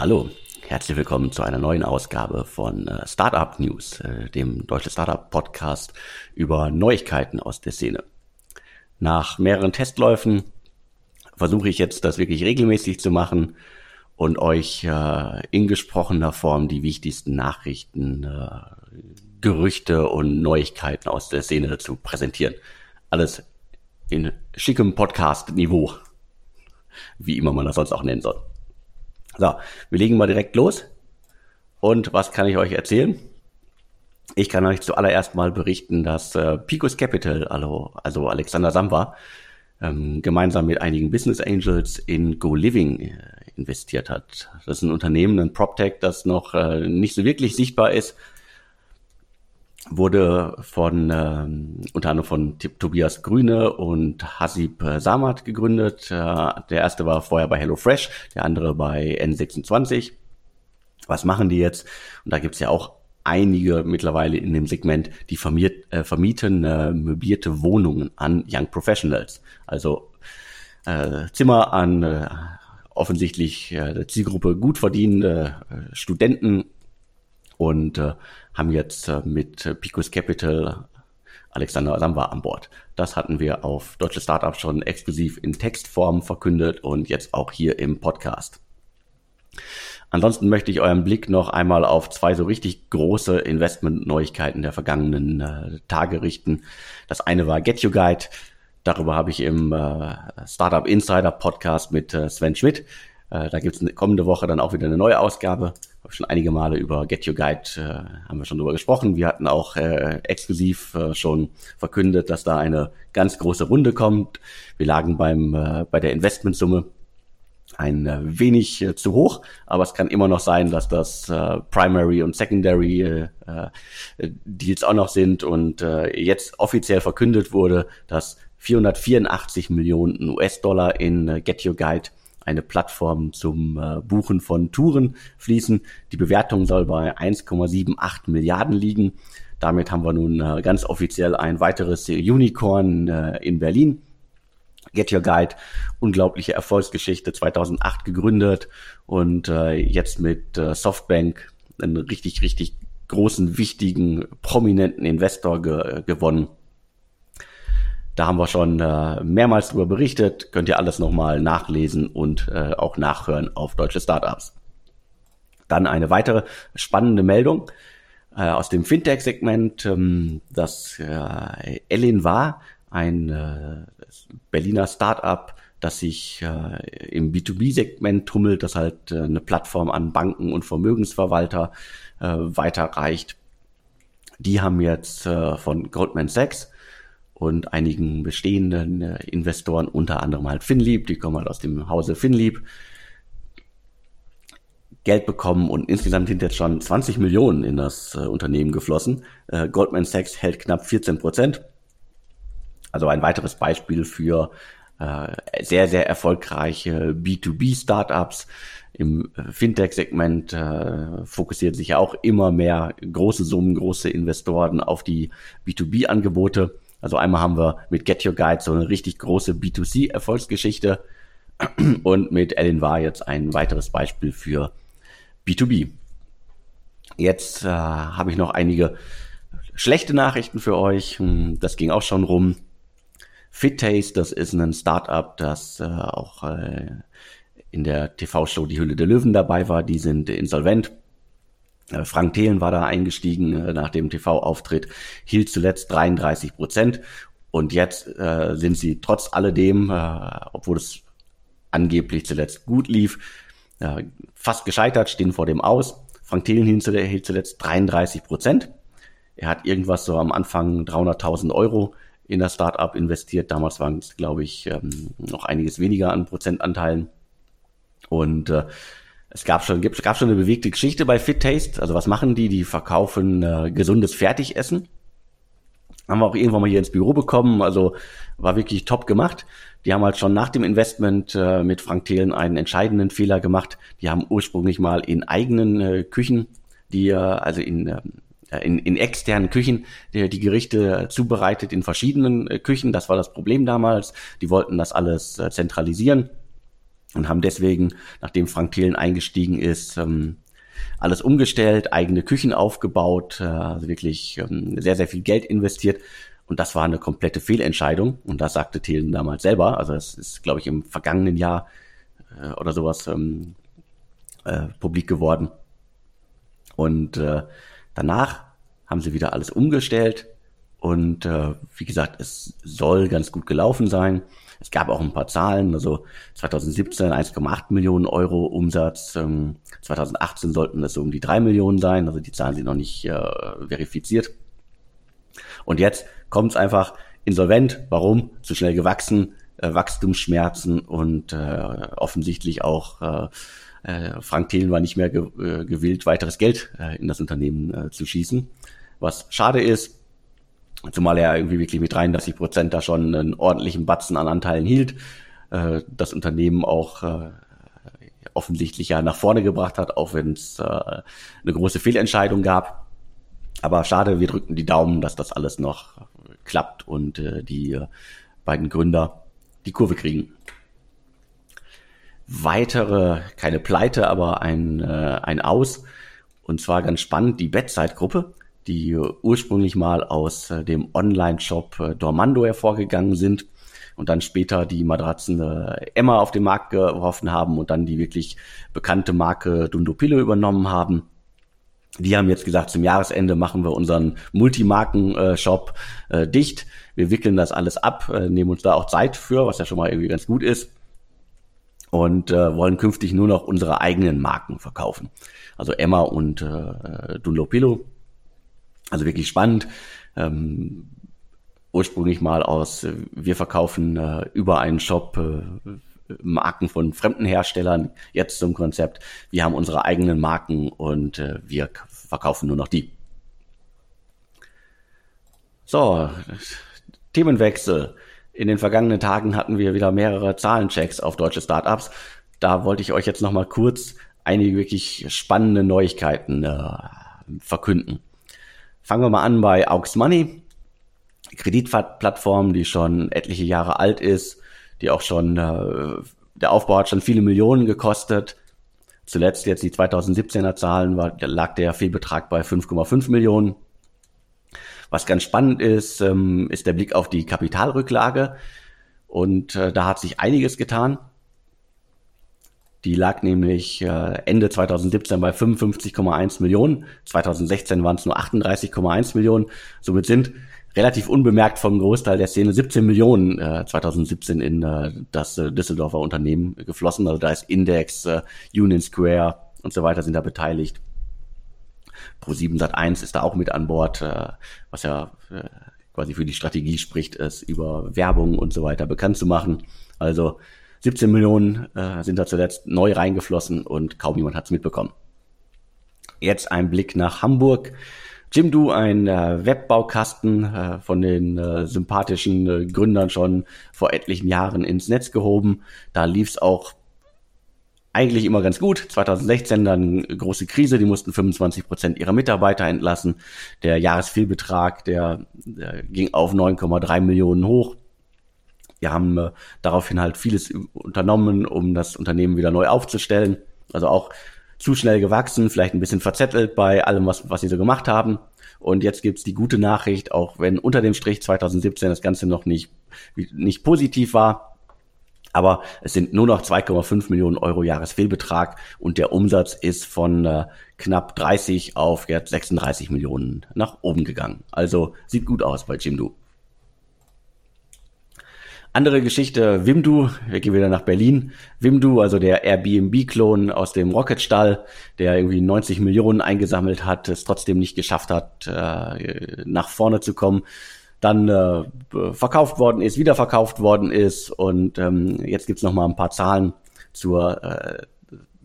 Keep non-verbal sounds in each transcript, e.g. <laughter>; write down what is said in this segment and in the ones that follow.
Hallo, herzlich willkommen zu einer neuen Ausgabe von äh, Startup News, äh, dem deutschen Startup Podcast über Neuigkeiten aus der Szene. Nach mehreren Testläufen versuche ich jetzt, das wirklich regelmäßig zu machen und euch äh, in gesprochener Form die wichtigsten Nachrichten, Gerüchte und Neuigkeiten aus der Szene zu präsentieren. Alles in schickem Podcast-Niveau, wie immer man das sonst auch nennen soll. So, wir legen mal direkt los. Und was kann ich euch erzählen? Ich kann euch zuallererst mal berichten, dass äh, Picos Capital, also, also Alexander Samba, ähm, gemeinsam mit einigen Business Angels in Go Living äh, investiert hat. Das ist ein Unternehmen, ein PropTech, das noch äh, nicht so wirklich sichtbar ist, wurde von ähm, unter anderem von Tobias Grüne und Hasib äh, Samat gegründet. Äh, der erste war vorher bei HelloFresh, der andere bei N26. Was machen die jetzt? Und da gibt's ja auch einige mittlerweile in dem Segment, die vermiert, äh, vermieten äh, möblierte Wohnungen an Young Professionals. Also äh, Zimmer an äh, offensichtlich äh, der Zielgruppe gut verdienende äh, Studenten und äh, haben jetzt äh, mit Picos Capital Alexander Samba an Bord. Das hatten wir auf Deutsche Startups schon exklusiv in Textform verkündet und jetzt auch hier im Podcast. Ansonsten möchte ich euren Blick noch einmal auf zwei so richtig große Investment-Neuigkeiten der vergangenen äh, Tage richten. Das eine war Get You Guide. Darüber habe ich im äh, Startup Insider Podcast mit äh, Sven Schmidt. Äh, da gibt es kommende Woche dann auch wieder eine neue Ausgabe habe schon einige Male über Get Your Guide äh, haben wir schon drüber gesprochen. Wir hatten auch äh, exklusiv äh, schon verkündet, dass da eine ganz große Runde kommt. Wir lagen beim äh, bei der Investmentsumme ein äh, wenig äh, zu hoch, aber es kann immer noch sein, dass das äh, Primary und Secondary äh, äh, Deals auch noch sind und äh, jetzt offiziell verkündet wurde, dass 484 Millionen US-Dollar in äh, Get Your Guide eine Plattform zum äh, Buchen von Touren fließen. Die Bewertung soll bei 1,78 Milliarden liegen. Damit haben wir nun äh, ganz offiziell ein weiteres Unicorn äh, in Berlin. Get Your Guide, unglaubliche Erfolgsgeschichte, 2008 gegründet und äh, jetzt mit äh, Softbank einen richtig, richtig großen, wichtigen, prominenten Investor ge gewonnen. Da haben wir schon äh, mehrmals drüber berichtet. Könnt ihr alles nochmal nachlesen und äh, auch nachhören auf deutsche Startups. Dann eine weitere spannende Meldung äh, aus dem Fintech-Segment, ähm, das äh, Ellen war, ein äh, Berliner Startup, das sich äh, im B2B-Segment tummelt, das halt äh, eine Plattform an Banken und Vermögensverwalter äh, weiterreicht. Die haben jetzt äh, von Goldman Sachs und einigen bestehenden äh, Investoren, unter anderem halt Finlieb, die kommen halt aus dem Hause Finlieb, Geld bekommen und insgesamt sind jetzt schon 20 Millionen in das äh, Unternehmen geflossen. Äh, Goldman Sachs hält knapp 14 Prozent. Also ein weiteres Beispiel für äh, sehr, sehr erfolgreiche B2B-Startups. Im äh, Fintech-Segment äh, fokussiert sich ja auch immer mehr große Summen, große Investoren auf die B2B-Angebote. Also einmal haben wir mit Get Your Guide so eine richtig große B2C-Erfolgsgeschichte <clears throat> und mit Ellen war jetzt ein weiteres Beispiel für B2B. Jetzt äh, habe ich noch einige schlechte Nachrichten für euch. Hm, das ging auch schon rum. FitTaste, das ist ein Startup, das äh, auch äh, in der TV-Show Die Hülle der Löwen dabei war. Die sind insolvent. Äh, Frank Thelen war da eingestiegen äh, nach dem TV-Auftritt, hielt zuletzt 33 Prozent und jetzt äh, sind sie trotz alledem, äh, obwohl es angeblich zuletzt gut lief, äh, fast gescheitert, stehen vor dem Aus. Frank Thelen hielt zuletzt 33 Prozent. Er hat irgendwas so am Anfang 300.000 Euro in das Startup investiert. Damals waren es, glaube ich, ähm, noch einiges weniger an Prozentanteilen. Und äh, es gab schon, gibt, gab schon eine bewegte Geschichte bei Fit Taste. Also was machen die? Die verkaufen äh, gesundes Fertigessen. Haben wir auch irgendwann mal hier ins Büro bekommen. Also war wirklich top gemacht. Die haben halt schon nach dem Investment äh, mit Frank Thelen einen entscheidenden Fehler gemacht. Die haben ursprünglich mal in eigenen äh, Küchen, die äh, also in äh, in, in externen Küchen die, die Gerichte zubereitet in verschiedenen äh, Küchen. Das war das Problem damals. Die wollten das alles äh, zentralisieren und haben deswegen, nachdem Frank Thelen eingestiegen ist, ähm, alles umgestellt, eigene Küchen aufgebaut, äh, also wirklich ähm, sehr, sehr viel Geld investiert. Und das war eine komplette Fehlentscheidung. Und das sagte Thelen damals selber. Also es ist, glaube ich, im vergangenen Jahr äh, oder sowas ähm, äh, publik geworden. Und äh, danach haben sie wieder alles umgestellt. Und äh, wie gesagt, es soll ganz gut gelaufen sein. Es gab auch ein paar Zahlen, also 2017 1,8 Millionen Euro Umsatz, ähm, 2018 sollten es so um die drei Millionen sein, also die Zahlen sind noch nicht äh, verifiziert. Und jetzt kommt es einfach insolvent. Warum? Zu schnell gewachsen, äh, Wachstumsschmerzen und äh, offensichtlich auch äh, äh, Frank Thelen war nicht mehr ge äh, gewillt, weiteres Geld äh, in das Unternehmen zu schießen. Was schade ist, Zumal er irgendwie wirklich mit 33 Prozent da schon einen ordentlichen Batzen an Anteilen hielt. Äh, das Unternehmen auch äh, offensichtlich ja nach vorne gebracht hat, auch wenn es äh, eine große Fehlentscheidung gab. Aber schade, wir drücken die Daumen, dass das alles noch klappt und äh, die äh, beiden Gründer die Kurve kriegen. Weitere, keine Pleite, aber ein, äh, ein Aus. Und zwar ganz spannend, die Bettzeit-Gruppe die ursprünglich mal aus äh, dem Online-Shop äh, Dormando hervorgegangen sind und dann später die Matratzen äh, Emma auf den Markt geworfen haben und dann die wirklich bekannte Marke Dundopillo übernommen haben. Die haben jetzt gesagt, zum Jahresende machen wir unseren Multimarken-Shop dicht. Wir wickeln das alles ab, nehmen uns da auch Zeit für, was ja schon mal irgendwie ganz gut ist. Und äh, wollen künftig nur noch unsere eigenen Marken verkaufen. Also Emma und äh, Dunlopillo also wirklich spannend. Ähm, ursprünglich mal aus, äh, wir verkaufen äh, über einen Shop äh, Marken von fremden Herstellern, jetzt zum Konzept, wir haben unsere eigenen Marken und äh, wir verkaufen nur noch die. So, Themenwechsel. In den vergangenen Tagen hatten wir wieder mehrere Zahlenchecks auf deutsche Startups. Da wollte ich euch jetzt nochmal kurz einige wirklich spannende Neuigkeiten äh, verkünden. Fangen wir mal an bei Aux Money, Kreditplattform, die schon etliche Jahre alt ist, die auch schon, äh, der Aufbau hat schon viele Millionen gekostet. Zuletzt jetzt die 2017er Zahlen, war, lag der Fehlbetrag bei 5,5 Millionen. Was ganz spannend ist, ähm, ist der Blick auf die Kapitalrücklage. Und äh, da hat sich einiges getan. Die lag nämlich äh, Ende 2017 bei 55,1 Millionen. 2016 waren es nur 38,1 Millionen. Somit sind relativ unbemerkt vom Großteil der Szene 17 Millionen äh, 2017 in äh, das äh, Düsseldorfer Unternehmen geflossen. Also da ist Index, äh, Union Square und so weiter sind da beteiligt. Pro7 Sat1 ist da auch mit an Bord, äh, was ja äh, quasi für die Strategie spricht, es über Werbung und so weiter bekannt zu machen. Also 17 Millionen äh, sind da zuletzt neu reingeflossen und kaum jemand hat es mitbekommen. Jetzt ein Blick nach Hamburg. Jimdo, ein äh, Webbaukasten äh, von den äh, sympathischen äh, Gründern schon vor etlichen Jahren ins Netz gehoben. Da lief es auch eigentlich immer ganz gut. 2016 dann große Krise, die mussten 25 Prozent ihrer Mitarbeiter entlassen. Der Jahresfehlbetrag, der, der ging auf 9,3 Millionen hoch. Wir haben äh, daraufhin halt vieles unternommen, um das Unternehmen wieder neu aufzustellen. Also auch zu schnell gewachsen, vielleicht ein bisschen verzettelt bei allem, was, was sie so gemacht haben. Und jetzt gibt's die gute Nachricht, auch wenn unter dem Strich 2017 das Ganze noch nicht, nicht positiv war. Aber es sind nur noch 2,5 Millionen Euro Jahresfehlbetrag und der Umsatz ist von äh, knapp 30 auf jetzt 36 Millionen nach oben gegangen. Also sieht gut aus bei Jimdo. Andere Geschichte, Wimdu, wir gehen wieder nach Berlin. Wimdu, also der Airbnb-Klon aus dem Rocketstall, der irgendwie 90 Millionen eingesammelt hat, es trotzdem nicht geschafft hat, äh, nach vorne zu kommen, dann äh, verkauft worden ist, wieder verkauft worden ist und ähm, jetzt gibt's noch mal ein paar Zahlen zur äh,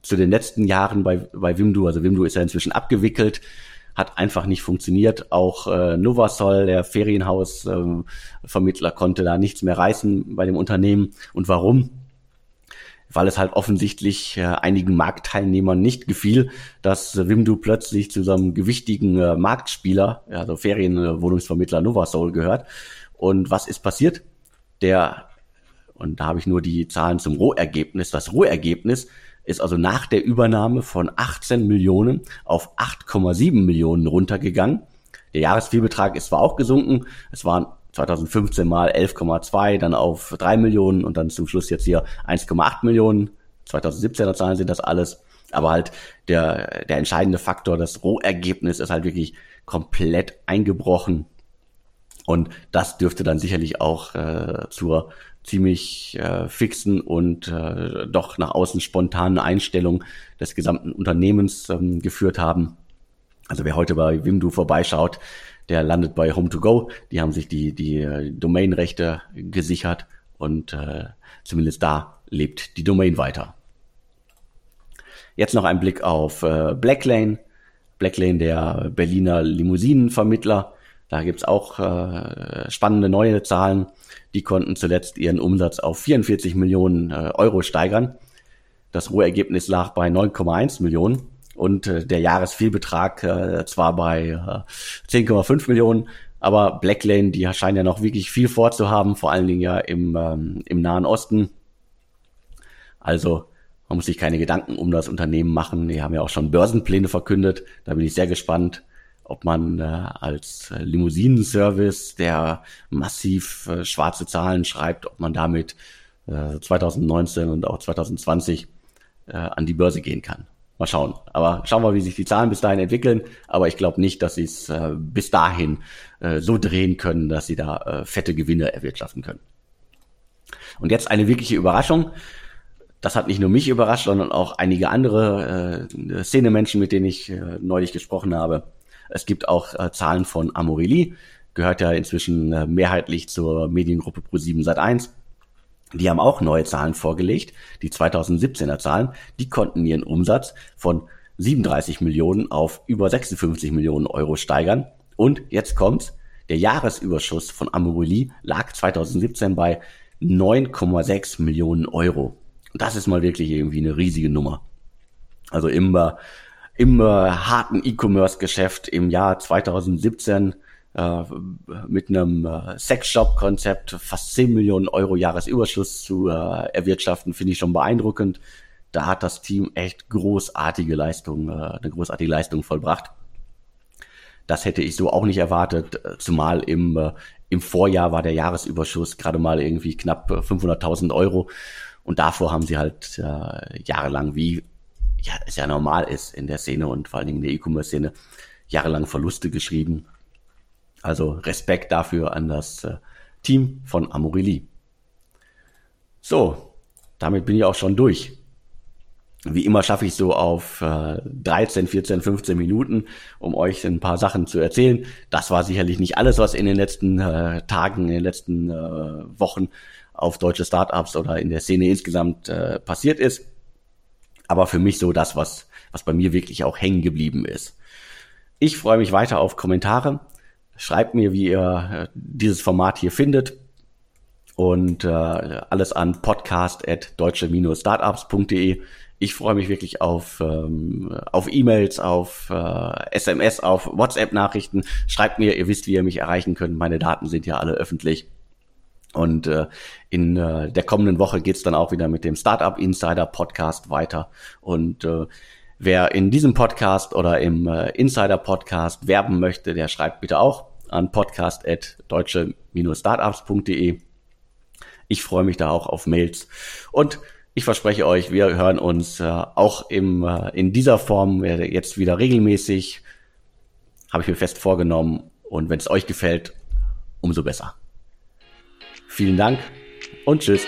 zu den letzten Jahren bei, bei Wimdu. Also Wimdu ist ja inzwischen abgewickelt hat einfach nicht funktioniert. Auch äh, Novasol, der Ferienhausvermittler, äh, konnte da nichts mehr reißen bei dem Unternehmen. Und warum? Weil es halt offensichtlich äh, einigen Marktteilnehmern nicht gefiel, dass äh, Wimdu plötzlich zu so einem gewichtigen äh, Marktspieler, also Ferienwohnungsvermittler Novasol gehört. Und was ist passiert? Der Und da habe ich nur die Zahlen zum Rohergebnis. Das Rohergebnis ist also nach der Übernahme von 18 Millionen auf 8,7 Millionen runtergegangen. Der Jahresvielbetrag ist zwar auch gesunken, es waren 2015 mal 11,2, dann auf 3 Millionen und dann zum Schluss jetzt hier 1,8 Millionen. 2017er Zahlen sind das alles. Aber halt der, der entscheidende Faktor, das Rohergebnis ist halt wirklich komplett eingebrochen. Und das dürfte dann sicherlich auch äh, zur ziemlich äh, fixen und äh, doch nach außen spontanen Einstellung des gesamten Unternehmens ähm, geführt haben. Also wer heute bei Wimdu vorbeischaut, der landet bei Home2Go. Die haben sich die, die äh, Domainrechte gesichert und äh, zumindest da lebt die Domain weiter. Jetzt noch ein Blick auf äh, Blacklane. Blacklane, der Berliner Limousinenvermittler. Da gibt's auch äh, spannende neue Zahlen. Die konnten zuletzt ihren Umsatz auf 44 Millionen äh, Euro steigern. Das Rohergebnis lag bei 9,1 Millionen und äh, der Jahresfehlbetrag äh, zwar bei äh, 10,5 Millionen, aber Blacklane, die scheinen ja noch wirklich viel vorzuhaben, vor allen Dingen ja im, ähm, im Nahen Osten. Also man muss sich keine Gedanken um das Unternehmen machen. Die haben ja auch schon Börsenpläne verkündet. Da bin ich sehr gespannt, ob man äh, als Limousinenservice, der massiv äh, schwarze Zahlen schreibt, ob man damit äh, 2019 und auch 2020 äh, an die Börse gehen kann. Mal schauen. Aber schauen wir, wie sich die Zahlen bis dahin entwickeln. Aber ich glaube nicht, dass sie es äh, bis dahin äh, so drehen können, dass sie da äh, fette Gewinne erwirtschaften können. Und jetzt eine wirkliche Überraschung. Das hat nicht nur mich überrascht, sondern auch einige andere äh, Szenemenschen, mit denen ich äh, neulich gesprochen habe. Es gibt auch äh, Zahlen von Amorelie, gehört ja inzwischen äh, mehrheitlich zur Mediengruppe Pro7 Sat1. Die haben auch neue Zahlen vorgelegt, die 2017er Zahlen. Die konnten ihren Umsatz von 37 Millionen auf über 56 Millionen Euro steigern. Und jetzt kommt's. Der Jahresüberschuss von Amorelie lag 2017 bei 9,6 Millionen Euro. Und das ist mal wirklich irgendwie eine riesige Nummer. Also immer im äh, harten E-Commerce-Geschäft im Jahr 2017 äh, mit einem äh, Sex-Shop-Konzept fast 10 Millionen Euro Jahresüberschuss zu äh, erwirtschaften, finde ich schon beeindruckend. Da hat das Team echt großartige Leistung, äh, eine großartige Leistung vollbracht. Das hätte ich so auch nicht erwartet, zumal im, äh, im Vorjahr war der Jahresüberschuss gerade mal irgendwie knapp 500.000 Euro. Und davor haben sie halt äh, jahrelang wie ja, es ja normal ist in der Szene und vor allen Dingen in der E-Commerce-Szene, jahrelang Verluste geschrieben. Also Respekt dafür an das äh, Team von Amorelie. So, damit bin ich auch schon durch. Wie immer schaffe ich so auf äh, 13, 14, 15 Minuten, um euch ein paar Sachen zu erzählen. Das war sicherlich nicht alles, was in den letzten äh, Tagen, in den letzten äh, Wochen auf deutsche Startups oder in der Szene insgesamt äh, passiert ist aber für mich so das, was, was bei mir wirklich auch hängen geblieben ist. Ich freue mich weiter auf Kommentare. Schreibt mir, wie ihr äh, dieses Format hier findet. Und äh, alles an podcast.deutsche-startups.de. Ich freue mich wirklich auf, ähm, auf E-Mails, auf äh, SMS, auf WhatsApp-Nachrichten. Schreibt mir, ihr wisst, wie ihr mich erreichen könnt. Meine Daten sind ja alle öffentlich. Und äh, in äh, der kommenden Woche geht's dann auch wieder mit dem Startup Insider Podcast weiter. Und äh, wer in diesem Podcast oder im äh, Insider Podcast werben möchte, der schreibt bitte auch an podcast.deutsche-startups.de. Ich freue mich da auch auf Mails. Und ich verspreche euch, wir hören uns äh, auch im, äh, in dieser Form jetzt wieder regelmäßig. Habe ich mir fest vorgenommen. Und wenn es euch gefällt, umso besser. Vielen Dank und tschüss.